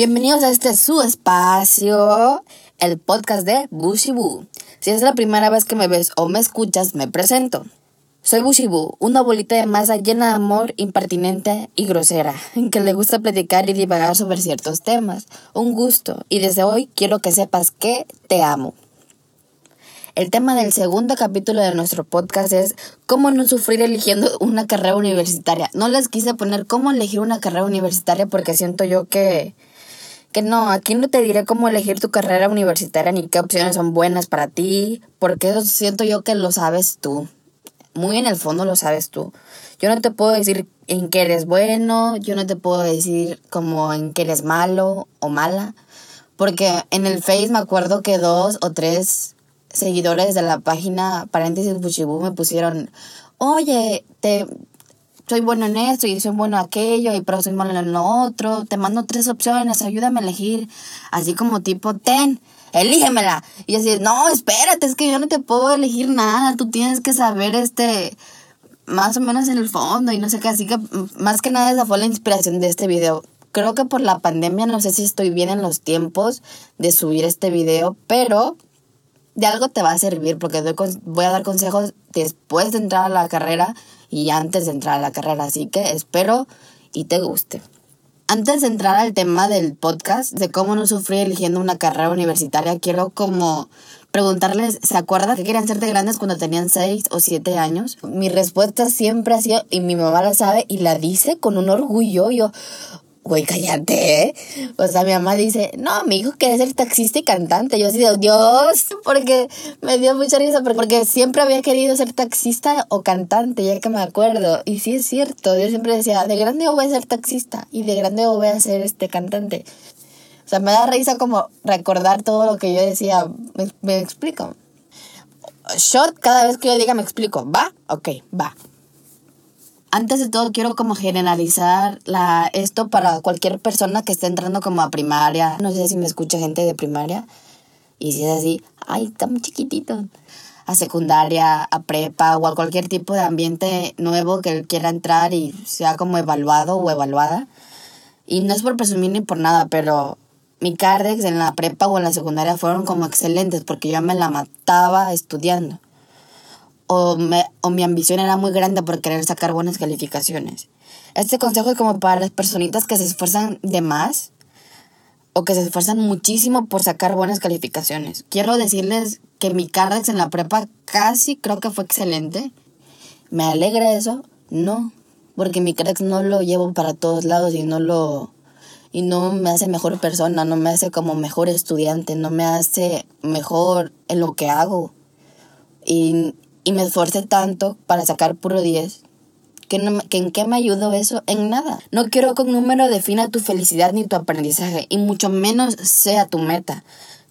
Bienvenidos a este su espacio, el podcast de Bushibu. Si es la primera vez que me ves o me escuchas, me presento. Soy Bushibu, una bolita de masa llena de amor, impertinente y grosera, en que le gusta platicar y divagar sobre ciertos temas. Un gusto, y desde hoy quiero que sepas que te amo. El tema del segundo capítulo de nuestro podcast es cómo no sufrir eligiendo una carrera universitaria. No les quise poner cómo elegir una carrera universitaria porque siento yo que que no, aquí no te diré cómo elegir tu carrera universitaria ni qué opciones son buenas para ti, porque eso siento yo que lo sabes tú. Muy en el fondo lo sabes tú. Yo no te puedo decir en qué eres bueno, yo no te puedo decir como en qué eres malo o mala, porque en el Face me acuerdo que dos o tres seguidores de la página paréntesis Buchibu me pusieron, oye, te, soy bueno en esto y soy bueno en aquello, y pero soy malo en lo otro, te mando tres opciones, ayúdame a elegir, así como tipo, ten, elígemela. Y así, no, espérate, es que yo no te puedo elegir nada, tú tienes que saber este, más o menos en el fondo y no sé qué, así que más que nada esa fue la inspiración de este video. Creo que por la pandemia no sé si estoy bien en los tiempos de subir este video, pero de algo te va a servir porque voy a dar consejos después de entrar a la carrera y antes de entrar a la carrera. Así que espero y te guste. Antes de entrar al tema del podcast, de cómo no sufrí eligiendo una carrera universitaria, quiero como preguntarles, ¿se acuerdan que querían ser de grandes cuando tenían 6 o 7 años? Mi respuesta siempre ha sido, y mi mamá la sabe y la dice con un orgullo, yo, güey, cállate, ¿eh? O sea, mi mamá dice, no, mi hijo quiere ser taxista y cantante. Yo así de, Dios, porque me dio mucha risa, porque siempre había querido ser taxista o cantante, ya que me acuerdo. Y sí es cierto, yo siempre decía, de grande voy a ser taxista y de grande voy a ser este cantante. O sea, me da risa como recordar todo lo que yo decía. Me, explico. Shot, cada vez que yo diga me explico. ¿Va? Ok, va antes de todo quiero como generalizar la, esto para cualquier persona que esté entrando como a primaria. No sé si me escucha gente de primaria. Y si es así, ay, está muy chiquitito. A secundaria, a prepa o a cualquier tipo de ambiente nuevo que quiera entrar y sea como evaluado o evaluada. Y no es por presumir ni por nada, pero mi cardex en la prepa o en la secundaria fueron como excelentes porque yo me la mataba estudiando o, o mi ambición era muy grande por querer sacar buenas calificaciones. Este consejo es como para las personitas que se esfuerzan de más o que se esfuerzan muchísimo por sacar buenas calificaciones. Quiero decirles que mi cardex en la prepa casi creo que fue excelente. ¿Me alegra eso? No, porque mi cardex no lo llevo para todos lados y no lo y no me hace mejor persona, no me hace como mejor estudiante, no me hace mejor en lo que hago. Y y me esforcé tanto para sacar puro 10. ¿Que, ¿En qué me ayudó eso? En nada. No quiero que un número defina tu felicidad ni tu aprendizaje, y mucho menos sea tu meta.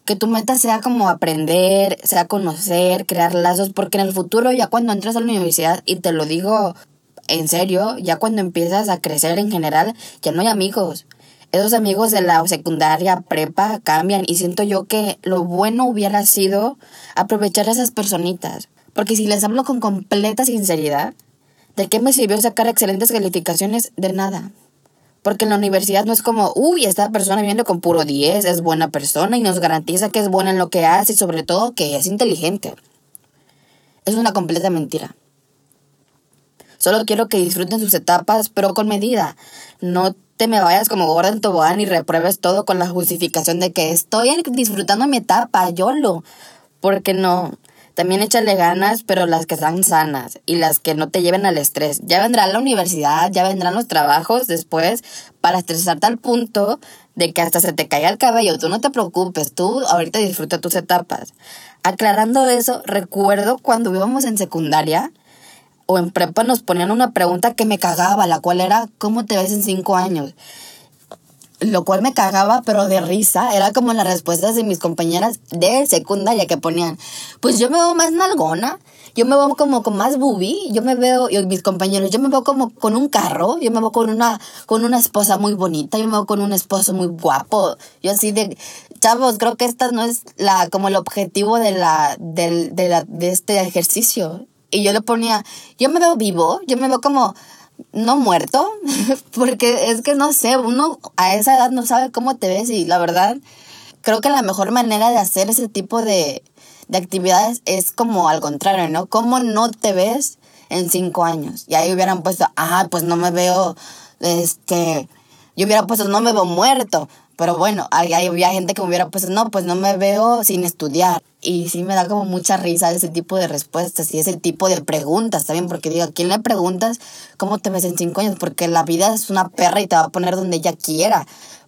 Que tu meta sea como aprender, sea conocer, crear lazos, porque en el futuro, ya cuando entras a la universidad, y te lo digo en serio, ya cuando empiezas a crecer en general, ya no hay amigos. Esos amigos de la secundaria, prepa, cambian y siento yo que lo bueno hubiera sido aprovechar a esas personitas porque si les hablo con completa sinceridad, ¿de qué me sirvió sacar excelentes calificaciones? De nada. Porque en la universidad no es como, uy, esta persona viene con puro 10, es buena persona y nos garantiza que es buena en lo que hace y sobre todo que es inteligente. Es una completa mentira. Solo quiero que disfruten sus etapas, pero con medida. No te me vayas como gorda en tobogán y repruebes todo con la justificación de que estoy disfrutando mi etapa, yo lo. Porque no, también échale ganas, pero las que sean sanas y las que no te lleven al estrés. Ya vendrá la universidad, ya vendrán los trabajos después para estresarte al punto de que hasta se te caiga el cabello. Tú no te preocupes, tú ahorita disfruta tus etapas. Aclarando eso, recuerdo cuando íbamos en secundaria o en prepa nos ponían una pregunta que me cagaba, la cual era ¿cómo te ves en cinco años? Lo cual me cagaba, pero de risa. Era como las respuestas de mis compañeras de secundaria que ponían, pues yo me veo más nalgona, yo me veo como con más boobie, yo me veo, y mis compañeros, yo me veo como con un carro, yo me veo con una, con una esposa muy bonita, yo me veo con un esposo muy guapo. Yo así de, chavos, creo que esta no es la, como el objetivo de la, de, de de este ejercicio. Y yo le ponía, yo me veo vivo, yo me veo como no muerto, porque es que no sé, uno a esa edad no sabe cómo te ves y la verdad creo que la mejor manera de hacer ese tipo de, de actividades es como al contrario, ¿no? ¿Cómo no te ves en cinco años? Y ahí hubieran puesto, ah, pues no me veo, este, yo hubiera puesto, no me veo muerto. Pero bueno, había gente que me hubiera puesto, no, pues no me veo sin estudiar. Y sí me da como mucha risa ese tipo de respuestas y ese tipo de preguntas también, porque digo, ¿a quién le preguntas cómo te ves en cinco años? Porque la vida es una perra y te va a poner donde ella quiera.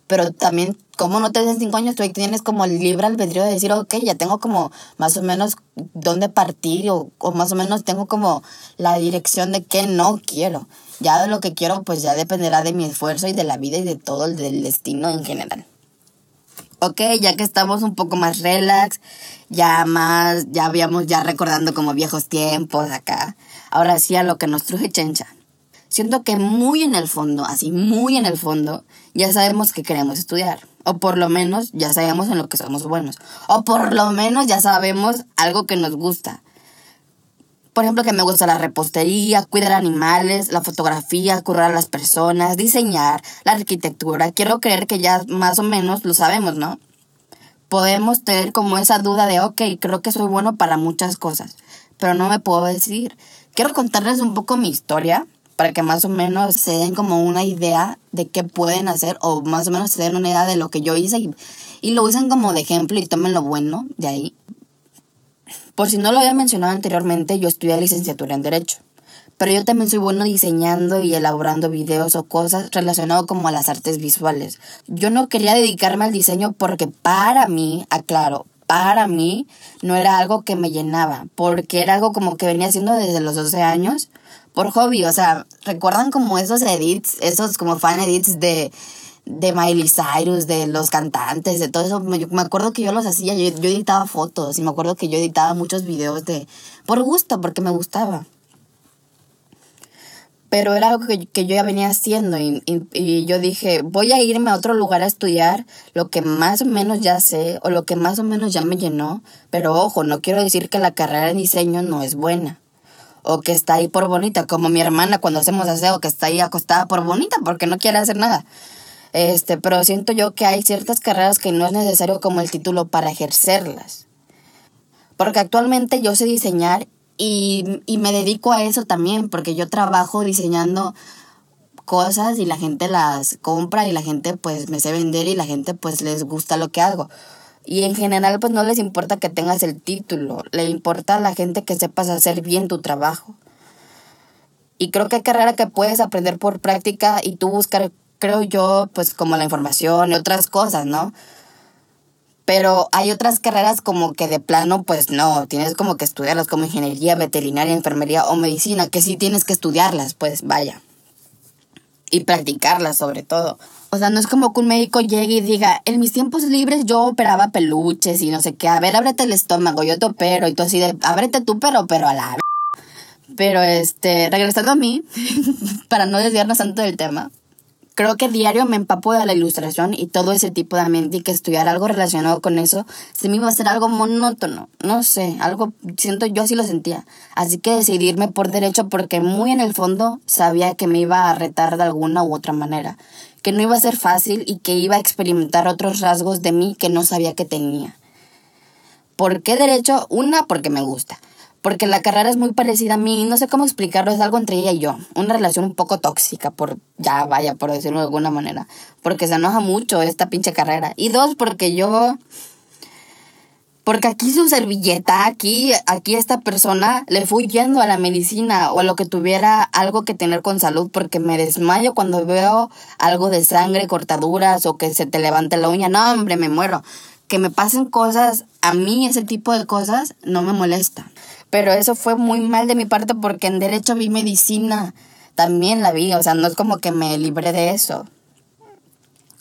Pero también, ¿cómo no te ves en cinco años? Tú tienes como el libre albedrío de decir, ok, ya tengo como más o menos dónde partir o, o más o menos tengo como la dirección de qué no quiero. Ya lo que quiero, pues ya dependerá de mi esfuerzo y de la vida y de todo el destino en general. Ok, ya que estamos un poco más relax, ya más, ya habíamos ya recordando como viejos tiempos acá. Ahora sí a lo que nos truje Chencha. Siento que muy en el fondo, así muy en el fondo, ya sabemos que queremos estudiar. O por lo menos ya sabemos en lo que somos buenos. O por lo menos ya sabemos algo que nos gusta por ejemplo, que me gusta la repostería, cuidar animales, la fotografía, curar a las personas, diseñar, la arquitectura. Quiero creer que ya más o menos lo sabemos, ¿no? Podemos tener como esa duda de, ok, creo que soy bueno para muchas cosas, pero no me puedo decidir. Quiero contarles un poco mi historia para que más o menos se den como una idea de qué pueden hacer o más o menos se den una idea de lo que yo hice y, y lo usen como de ejemplo y tomen lo bueno de ahí por si no lo había mencionado anteriormente, yo estudié licenciatura en Derecho. Pero yo también soy bueno diseñando y elaborando videos o cosas relacionadas como a las artes visuales. Yo no quería dedicarme al diseño porque para mí, aclaro, para mí no era algo que me llenaba, porque era algo como que venía haciendo desde los 12 años por hobby. O sea, ¿recuerdan como esos edits, esos como fan edits de de Miley Cyrus, de los cantantes, de todo eso. Me, me acuerdo que yo los hacía, yo, yo, editaba fotos y me acuerdo que yo editaba muchos videos de por gusto, porque me gustaba. Pero era algo que, que yo ya venía haciendo y, y, y, yo dije, voy a irme a otro lugar a estudiar lo que más o menos ya sé o lo que más o menos ya me llenó. Pero ojo, no quiero decir que la carrera de diseño no es buena o que está ahí por bonita, como mi hermana cuando hacemos aseo, que está ahí acostada por bonita porque no quiere hacer nada. Este, pero siento yo que hay ciertas carreras que no es necesario como el título para ejercerlas. Porque actualmente yo sé diseñar y, y me dedico a eso también, porque yo trabajo diseñando cosas y la gente las compra y la gente pues me sé vender y la gente pues les gusta lo que hago. Y en general pues no les importa que tengas el título, le importa a la gente que sepas hacer bien tu trabajo. Y creo que hay carrera que puedes aprender por práctica y tú buscar creo yo, pues como la información y otras cosas, ¿no? Pero hay otras carreras como que de plano, pues no, tienes como que estudiarlas como ingeniería, veterinaria, enfermería o medicina, que sí tienes que estudiarlas, pues vaya. Y practicarlas sobre todo. O sea, no es como que un médico llegue y diga, en mis tiempos libres yo operaba peluches y no sé qué, a ver, ábrete el estómago, yo te opero y tú así de, ábrete tú, pero, pero a la... Pero este, regresando a mí, para no desviarnos tanto del tema, creo que diario me empapo de la ilustración y todo ese tipo de ambiente y que estudiar algo relacionado con eso se me iba a hacer algo monótono. No sé, algo, siento yo así lo sentía. Así que decidirme por derecho porque muy en el fondo sabía que me iba a retar de alguna u otra manera, que no iba a ser fácil y que iba a experimentar otros rasgos de mí que no sabía que tenía. ¿Por qué derecho? Una, porque me gusta porque la carrera es muy parecida a mí, no sé cómo explicarlo, es algo entre ella y yo, una relación un poco tóxica, por, ya vaya, por decirlo de alguna manera, porque se enoja mucho esta pinche carrera. Y dos, porque yo, porque aquí su servilleta, aquí, aquí esta persona le fui yendo a la medicina o a lo que tuviera algo que tener con salud, porque me desmayo cuando veo algo de sangre, cortaduras o que se te levante la uña, no, hombre, me muero. Que me pasen cosas, a mí ese tipo de cosas no me molesta. Pero eso fue muy mal de mi parte porque en derecho vi medicina, también la vi, o sea, no es como que me libré de eso.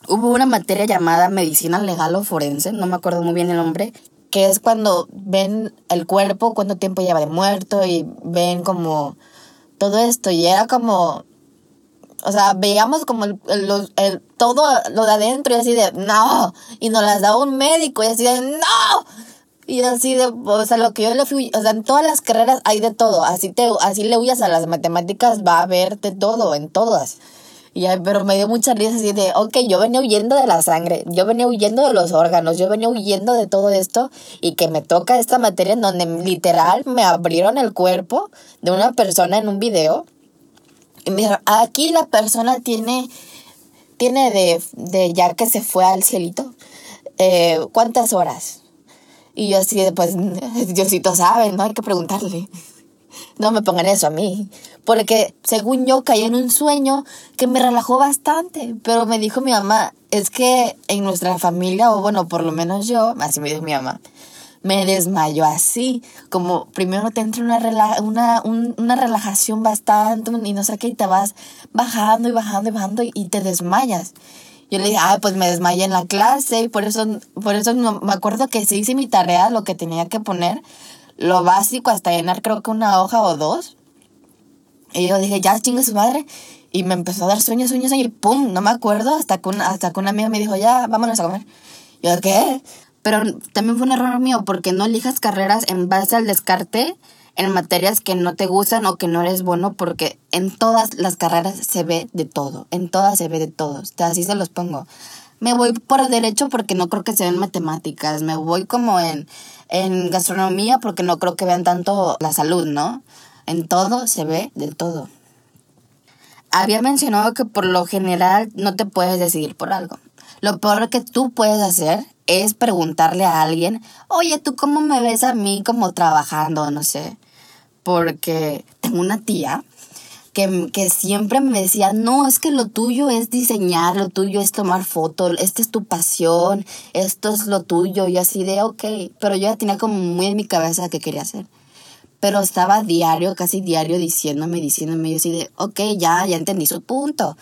Hubo una materia llamada medicina legal o forense, no me acuerdo muy bien el nombre, que es cuando ven el cuerpo, cuánto tiempo lleva de muerto y ven como todo esto y era como o sea, veíamos como el, el, todo lo de adentro y así de, no, y nos las daba un médico y así de, no, Y así de, o sea, lo que yo le fui, o sea, en todas las carreras hay de todo. Así te, así le huyas a las matemáticas, va a haber de todo, en todas. Y pero me dio mucha risa así de, ok, yo venía huyendo de la sangre, yo venía huyendo de los órganos, yo venía huyendo de todo esto y que me toca esta materia en donde literal me abrieron el cuerpo de una persona en un video. Dijeron, aquí la persona tiene, tiene de, de ya que se fue al cielito, eh, ¿cuántas horas? Y yo así pues, Diosito sabe, no hay que preguntarle. No me pongan eso a mí. Porque según yo caí en un sueño que me relajó bastante. Pero me dijo mi mamá, es que en nuestra familia, o bueno, por lo menos yo, así me dijo mi mamá, me desmayó así. Como primero te entra una, una, una relajación bastante y no sé qué, y te vas bajando y bajando y bajando y te desmayas. Yo le dije, ah, pues me desmayé en la clase y por eso, por eso me acuerdo que sí hice mi tarea, lo que tenía que poner, lo básico hasta llenar creo que una hoja o dos. Y yo dije, ya chingue su madre. Y me empezó a dar sueños, sueños, y pum, no me acuerdo, hasta que una, hasta que una amiga me dijo, ya, vámonos a comer. Y yo, ¿qué? Pero también fue un error mío, porque no elijas carreras en base al descarte en materias que no te gustan o que no eres bueno, porque en todas las carreras se ve de todo, en todas se ve de todo, así se los pongo. Me voy por derecho porque no creo que se ven matemáticas, me voy como en, en gastronomía porque no creo que vean tanto la salud, ¿no? En todo se ve de todo. Había mencionado que por lo general no te puedes decidir por algo. Lo peor que tú puedes hacer es preguntarle a alguien, oye, ¿tú cómo me ves a mí como trabajando? No sé. Porque tengo una tía que, que, siempre me decía, no, es que lo tuyo es diseñar, lo tuyo es tomar fotos, esta es tu pasión, esto es lo tuyo, y así de, ok, pero yo ya tenía como muy en mi cabeza qué quería hacer. Pero estaba diario, casi diario, diciéndome, diciéndome, yo así de, ok, ya, ya entendí su punto,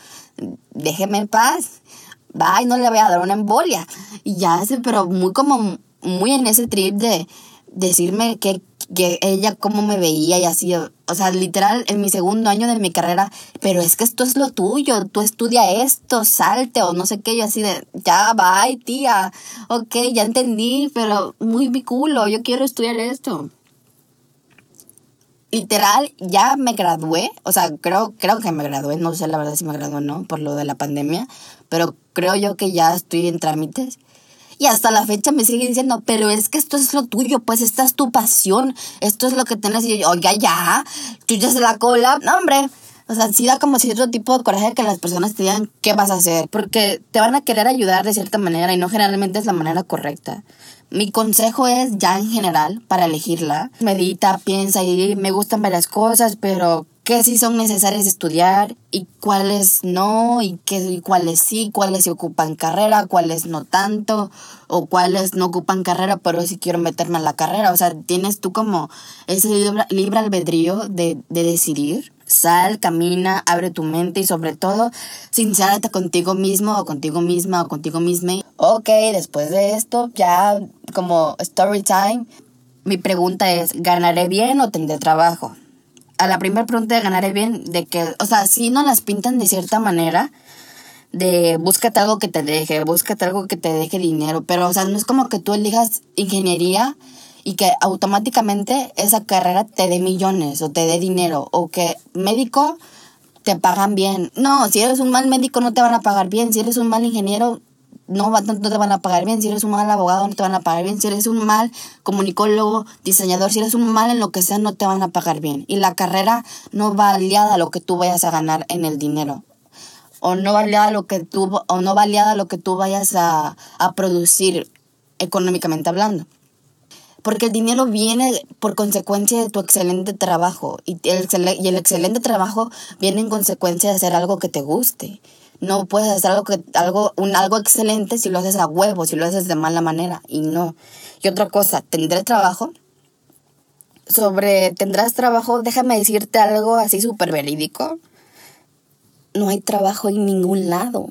déjeme en paz, bye, no le voy a dar una embolia. Y ya, pero muy como, muy en ese trip de decirme que que ella cómo me veía y así, o sea, literal en mi segundo año de mi carrera, pero es que esto es lo tuyo, tú estudia esto, salte o no sé qué, yo así de, ya, bye, tía, ok, ya entendí, pero muy mi culo, yo quiero estudiar esto. Literal, ya me gradué, o sea, creo, creo que me gradué, no sé la verdad si me gradué o no, por lo de la pandemia, pero creo yo que ya estoy en trámites. Y hasta la fecha me sigue diciendo, pero es que esto es lo tuyo, pues esta es tu pasión, esto es lo que tienes. Y yo, oiga, ya, se la cola. No, hombre. O sea, sí da como cierto tipo de coraje que las personas te digan qué vas a hacer, porque te van a querer ayudar de cierta manera y no generalmente es la manera correcta. Mi consejo es ya en general para elegirla. Medita, piensa y me gustan varias cosas, pero qué sí son necesarias estudiar y cuáles no, y, qué, y cuáles sí, cuáles se ocupan carrera, cuáles no tanto, o cuáles no ocupan carrera, pero sí quiero meterme en la carrera. O sea, tienes tú como ese libre, libre albedrío de, de decidir. Sal, camina, abre tu mente y sobre todo, sincérate contigo mismo o contigo misma o contigo misma. Ok, después de esto, ya como story time, mi pregunta es, ¿ganaré bien o tendré trabajo? a la primera pregunta de ganaré bien, de que, o sea, si no las pintan de cierta manera, de búscate algo que te deje, búscate algo que te deje dinero, pero, o sea, no es como que tú elijas ingeniería y que automáticamente esa carrera te dé millones o te dé dinero, o que médico te pagan bien. No, si eres un mal médico no te van a pagar bien, si eres un mal ingeniero no, no te van a pagar bien. Si eres un mal abogado, no te van a pagar bien. Si eres un mal comunicólogo, diseñador, si eres un mal en lo que sea, no te van a pagar bien. Y la carrera no va aliada a lo que tú vayas a ganar en el dinero. O no va aliada a lo que tú, o no va aliada lo que tú vayas a, a producir económicamente hablando. Porque el dinero viene por consecuencia de tu excelente trabajo. Y el, y el excelente trabajo viene en consecuencia de hacer algo que te guste. No puedes hacer algo, que, algo, un, algo excelente si lo haces a huevo, si lo haces de mala manera. Y no. Y otra cosa, ¿tendré trabajo? Sobre, ¿tendrás trabajo? Déjame decirte algo así súper verídico. No hay trabajo en ningún lado.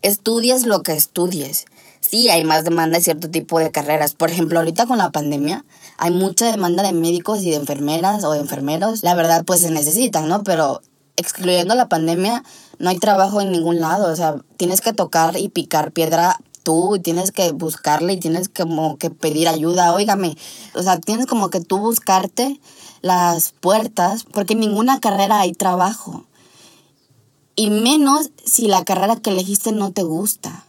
Estudies lo que estudies. Sí, hay más demanda de cierto tipo de carreras. Por ejemplo, ahorita con la pandemia hay mucha demanda de médicos y de enfermeras o de enfermeros. La verdad, pues se necesitan, ¿no? Pero excluyendo la pandemia, no hay trabajo en ningún lado. O sea, tienes que tocar y picar piedra tú, tienes que buscarle y tienes como que pedir ayuda, óigame. O sea, tienes como que tú buscarte las puertas, porque en ninguna carrera hay trabajo. Y menos si la carrera que elegiste no te gusta.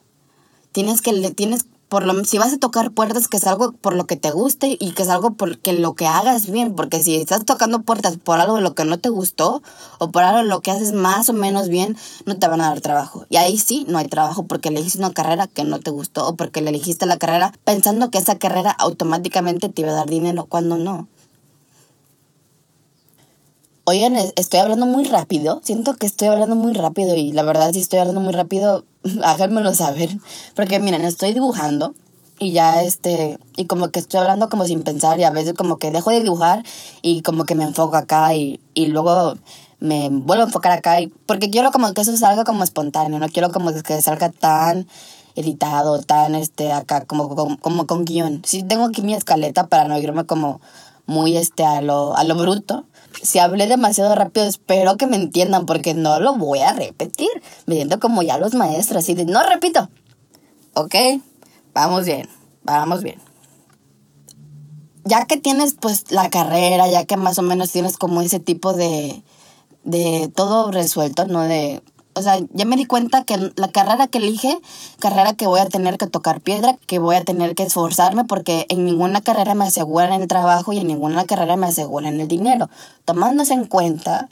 Tienes que, tienes por lo, si vas a tocar puertas, que es algo por lo que te guste y que es algo porque lo que hagas bien, porque si estás tocando puertas por algo de lo que no te gustó o por algo de lo que haces más o menos bien, no te van a dar trabajo. Y ahí sí, no hay trabajo porque elegiste una carrera que no te gustó o porque le elegiste la carrera pensando que esa carrera automáticamente te iba a dar dinero cuando no. Oigan, estoy hablando muy rápido. Siento que estoy hablando muy rápido y la verdad si estoy hablando muy rápido, háganmelo saber. Porque miren, estoy dibujando y ya este, y como que estoy hablando como sin pensar y a veces como que dejo de dibujar y como que me enfoco acá y, y luego me vuelvo a enfocar acá y porque quiero como que eso salga como espontáneo, no quiero como que salga tan editado, tan este acá como, como, como con guion. Sí tengo aquí mi escaleta para no irme como muy este a lo, a lo bruto si hablé demasiado rápido, espero que me entiendan porque no lo voy a repetir. Me siento como ya los maestros, así de, no repito. ¿Ok? Vamos bien, vamos bien. Ya que tienes pues la carrera, ya que más o menos tienes como ese tipo de, de todo resuelto, ¿no? De o sea, ya me di cuenta que la carrera que elige, carrera que voy a tener que tocar piedra, que voy a tener que esforzarme porque en ninguna carrera me aseguran el trabajo y en ninguna carrera me aseguran el dinero. Tomándose en cuenta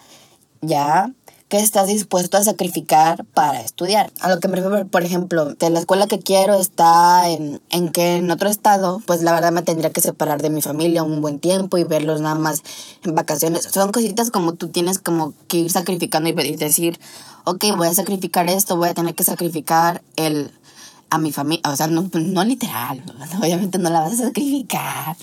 ya que estás dispuesto a sacrificar para estudiar. A lo que me refiero, por ejemplo, de la escuela que quiero está en, en que en otro estado, pues la verdad me tendría que separar de mi familia un buen tiempo y verlos nada más en vacaciones. Son cositas como tú tienes como que ir sacrificando y decir, ok, voy a sacrificar esto, voy a tener que sacrificar el a mi familia, o sea, no, no literal, obviamente no la vas a sacrificar,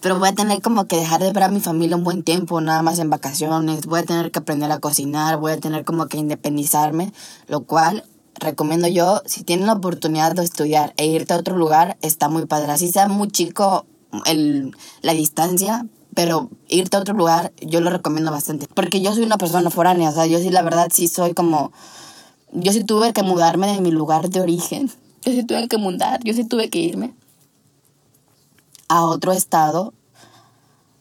pero voy a tener como que dejar de ver a mi familia un buen tiempo, nada más en vacaciones, voy a tener que aprender a cocinar, voy a tener como que independizarme, lo cual recomiendo yo, si tienen la oportunidad de estudiar e irte a otro lugar, está muy padre, así sea muy chico el, la distancia, pero irte a otro lugar yo lo recomiendo bastante, porque yo soy una persona foránea, o sea, yo sí la verdad sí soy como, yo sí tuve que mudarme de mi lugar de origen, yo sí tuve que mudar, yo sí tuve que irme a otro estado.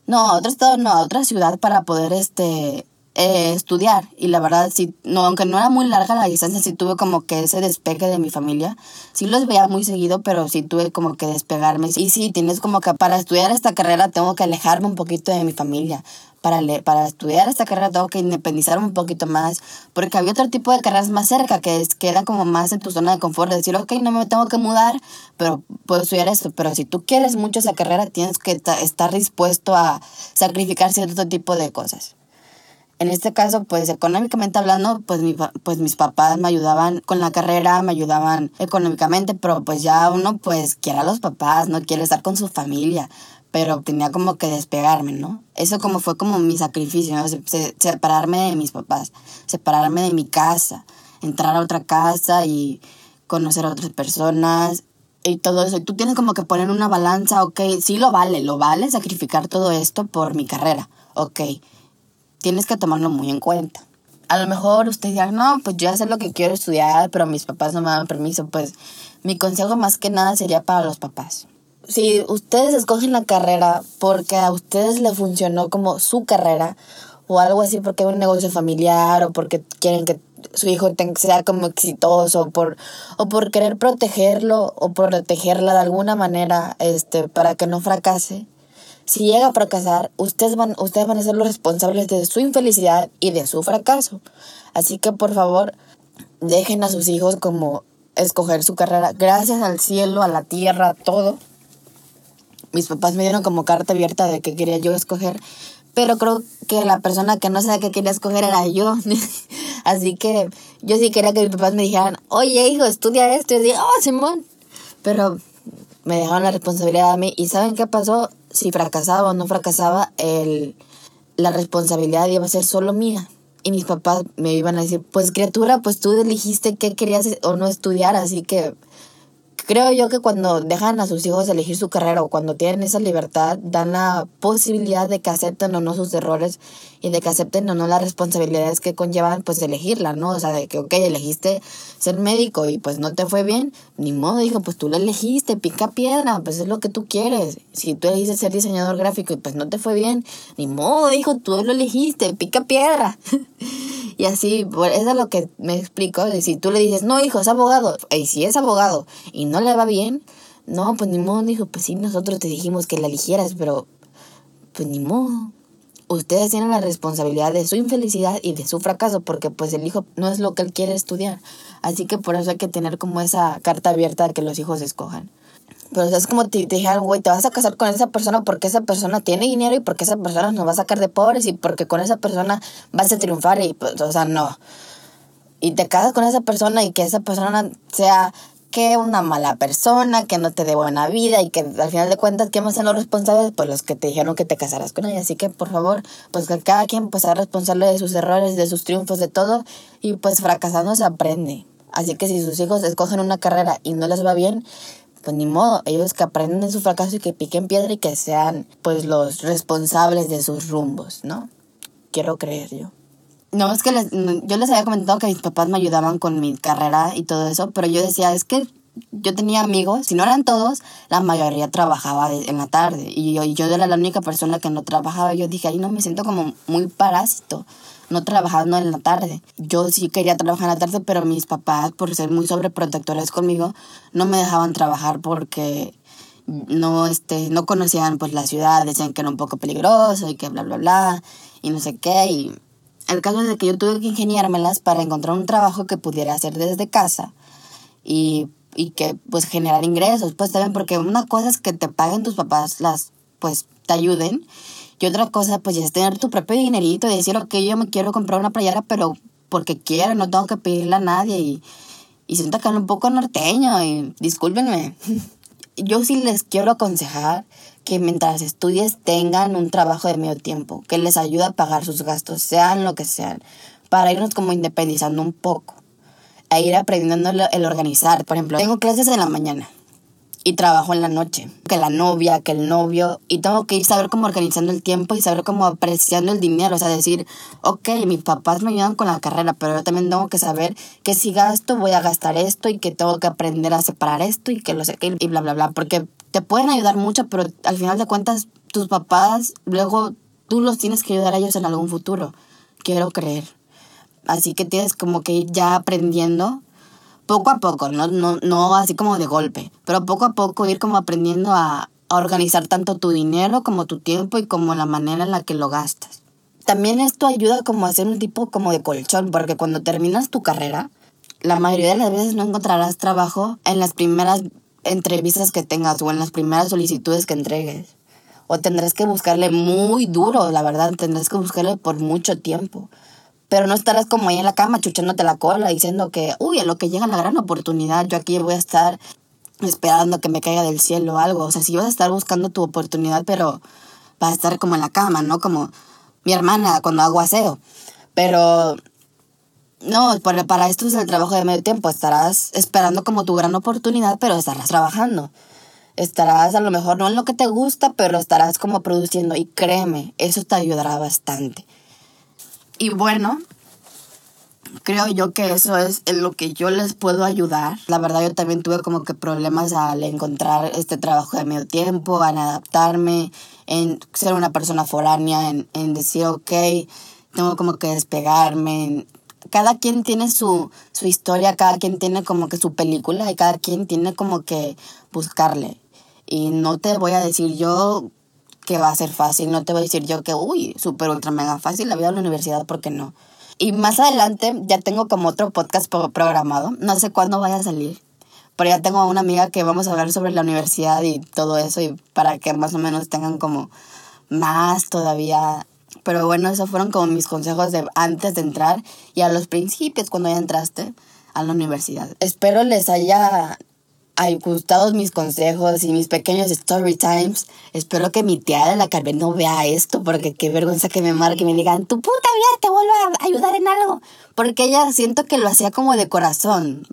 No, a otro estado, no, a otra ciudad para poder este eh, estudiar. Y la verdad, sí, no, aunque no era muy larga la distancia, sí tuve como que ese despegue de mi familia. Sí los veía muy seguido, pero sí tuve como que despegarme. Y sí, tienes como que para estudiar esta carrera tengo que alejarme un poquito de mi familia. Para, para estudiar esta carrera tengo que independizarme un poquito más, porque había otro tipo de carreras más cerca, que, es, que era como más en tu zona de confort, de decir, ok, no me tengo que mudar, pero puedo estudiar esto. Pero si tú quieres mucho esa carrera, tienes que estar dispuesto a sacrificar cierto tipo de cosas en este caso, pues económicamente hablando, pues, mi, pues mis papás me ayudaban con la carrera, me ayudaban económicamente, pero pues ya uno pues quiere a los papás, no quiere estar con su familia, pero tenía como que despegarme, ¿no? Eso como fue como mi sacrificio, ¿no? separarme de mis papás, separarme de mi casa, entrar a otra casa y conocer a otras personas y todo eso. Y tú tienes como que poner una balanza, ok, sí lo vale, lo vale sacrificar todo esto por mi carrera, ok tienes que tomarlo muy en cuenta. A lo mejor usted dirá, no, pues yo sé lo que quiero estudiar, pero mis papás no me dan permiso. Pues mi consejo más que nada sería para los papás. Si ustedes escogen la carrera porque a ustedes le funcionó como su carrera o algo así porque es un negocio familiar o porque quieren que su hijo sea como exitoso o por, o por querer protegerlo o protegerla de alguna manera este, para que no fracase, si llega a fracasar, ustedes van, ustedes van a ser los responsables de su infelicidad y de su fracaso. Así que por favor, dejen a sus hijos como escoger su carrera. Gracias al cielo, a la tierra, a todo. Mis papás me dieron como carta abierta de que quería yo escoger, pero creo que la persona que no sabía qué quería escoger era yo. Así que yo sí quería que mis papás me dijeran, oye hijo, estudia esto. Y yo dije, oh, Simón. Pero me dejaron la responsabilidad a mí. ¿Y saben qué pasó? Si fracasaba o no fracasaba, el, la responsabilidad iba a ser solo mía. Y mis papás me iban a decir, pues criatura, pues tú elegiste qué querías o no estudiar, así que Creo yo que cuando dejan a sus hijos elegir su carrera o cuando tienen esa libertad, dan la posibilidad de que acepten o no sus errores y de que acepten o no las responsabilidades que conllevan pues elegirla, ¿no? O sea, de que, ok, elegiste ser médico y pues no te fue bien, ni modo, dijo, pues tú lo elegiste, pica piedra, pues es lo que tú quieres. Si tú elegiste ser diseñador gráfico y pues no te fue bien, ni modo, dijo, tú lo elegiste, pica piedra. y así, eso es lo que me explico, si tú le dices, no, hijo, es abogado, y si es abogado y no le va bien, no, pues ni modo, dijo, pues sí, nosotros te dijimos que la eligieras, pero pues ni modo. Ustedes tienen la responsabilidad de su infelicidad y de su fracaso, porque pues el hijo no es lo que él quiere estudiar. Así que por eso hay que tener como esa carta abierta de que los hijos escojan. Pero es como te, te dijeron, güey, te vas a casar con esa persona porque esa persona tiene dinero y porque esa persona nos va a sacar de pobres y porque con esa persona vas a triunfar y pues, o sea, no. Y te casas con esa persona y que esa persona sea que una mala persona, que no te dé buena vida y que al final de cuentas, ¿quién más son los responsables? Pues los que te dijeron que te casarás con ella. Así que, por favor, pues que cada quien pues sea responsable de sus errores, de sus triunfos, de todo. Y pues fracasando se aprende. Así que si sus hijos escogen una carrera y no les va bien, pues ni modo, ellos que aprenden de su fracaso y que piquen piedra y que sean pues los responsables de sus rumbos, ¿no? Quiero creer yo. No, es que les, yo les había comentado que mis papás me ayudaban con mi carrera y todo eso, pero yo decía, es que yo tenía amigos, si no eran todos, la mayoría trabajaba en la tarde y yo, yo era la única persona que no trabajaba. Yo dije, ahí no me siento como muy parásito, no trabajando en la tarde. Yo sí quería trabajar en la tarde, pero mis papás, por ser muy sobreprotectores conmigo, no me dejaban trabajar porque no, este, no conocían pues la ciudad, decían que era un poco peligroso y que bla, bla, bla, y no sé qué, y el caso es de que yo tuve que ingeniármelas para encontrar un trabajo que pudiera hacer desde casa y, y que pues generar ingresos, pues también porque una cosa es que te paguen tus papás, las pues te ayuden y otra cosa pues es tener tu propio dinerito y decir, ok, yo me quiero comprar una playera, pero porque quiero, no tengo que pedirle a nadie y, y siento que un poco norteño y discúlpenme. yo sí les quiero aconsejar que mientras estudies tengan un trabajo de medio tiempo, que les ayude a pagar sus gastos, sean lo que sean, para irnos como independizando un poco, e ir aprendiendo el organizar. Por ejemplo, tengo clases en la mañana y trabajo en la noche, que la novia, que el novio, y tengo que ir saber cómo organizando el tiempo y saber cómo apreciando el dinero, o sea, decir, ok, mis papás me ayudan con la carrera, pero yo también tengo que saber que si gasto voy a gastar esto y que tengo que aprender a separar esto y que lo sé y bla, bla, bla, porque te pueden ayudar mucho, pero al final de cuentas tus papás, luego tú los tienes que ayudar a ellos en algún futuro, quiero creer. Así que tienes como que ir ya aprendiendo poco a poco, no, no, no así como de golpe, pero poco a poco ir como aprendiendo a, organizar tanto tu dinero como tu tiempo y como la manera en la que lo gastas. También esto ayuda como a hacer un tipo como de colchón, porque cuando terminas tu carrera, la mayoría de las veces no encontrarás trabajo en las primeras entrevistas que tengas o en las primeras solicitudes que entregues. O tendrás que buscarle muy duro, la verdad, tendrás que buscarle por mucho tiempo. Pero no estarás como ahí en la cama chuchándote la cola diciendo que, uy, a lo que llega la gran oportunidad, yo aquí voy a estar esperando que me caiga del cielo o algo. O sea, si vas a estar buscando tu oportunidad, pero vas a estar como en la cama, ¿no? Como mi hermana cuando hago aseo. Pero no, para esto es el trabajo de medio tiempo. Estarás esperando como tu gran oportunidad, pero estarás trabajando. Estarás a lo mejor no en lo que te gusta, pero estarás como produciendo. Y créeme, eso te ayudará bastante. Y bueno, creo yo que eso es en lo que yo les puedo ayudar. La verdad yo también tuve como que problemas al encontrar este trabajo de medio tiempo, en adaptarme, en ser una persona foránea, en, en decir, ok, tengo como que despegarme. Cada quien tiene su, su historia, cada quien tiene como que su película y cada quien tiene como que buscarle. Y no te voy a decir yo que va a ser fácil. No te voy a decir yo que, uy, súper ultra mega fácil la vida en la universidad, porque no. Y más adelante ya tengo como otro podcast programado. No sé cuándo vaya a salir. Pero ya tengo una amiga que vamos a hablar sobre la universidad y todo eso. Y para que más o menos tengan como más todavía. Pero bueno, esos fueron como mis consejos de antes de entrar y a los principios cuando ya entraste a la universidad. Espero les haya hay gustado mis consejos y mis pequeños story times. Espero que mi tía de la Carmen no vea esto, porque qué vergüenza que me marque y me digan, tu puta vida te vuelvo a ayudar en algo. Porque ella siento que lo hacía como de corazón.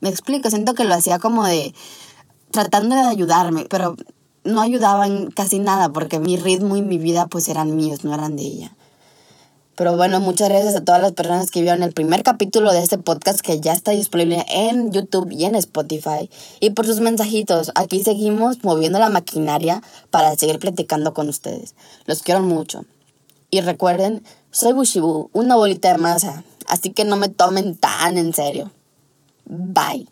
Me explico, siento que lo hacía como de, tratando de ayudarme, pero no ayudaban casi nada porque mi ritmo y mi vida pues eran míos, no eran de ella. Pero bueno, muchas gracias a todas las personas que vieron el primer capítulo de este podcast que ya está disponible en YouTube y en Spotify. Y por sus mensajitos, aquí seguimos moviendo la maquinaria para seguir platicando con ustedes. Los quiero mucho. Y recuerden, soy Bushibu, una bolita de masa, así que no me tomen tan en serio. Bye.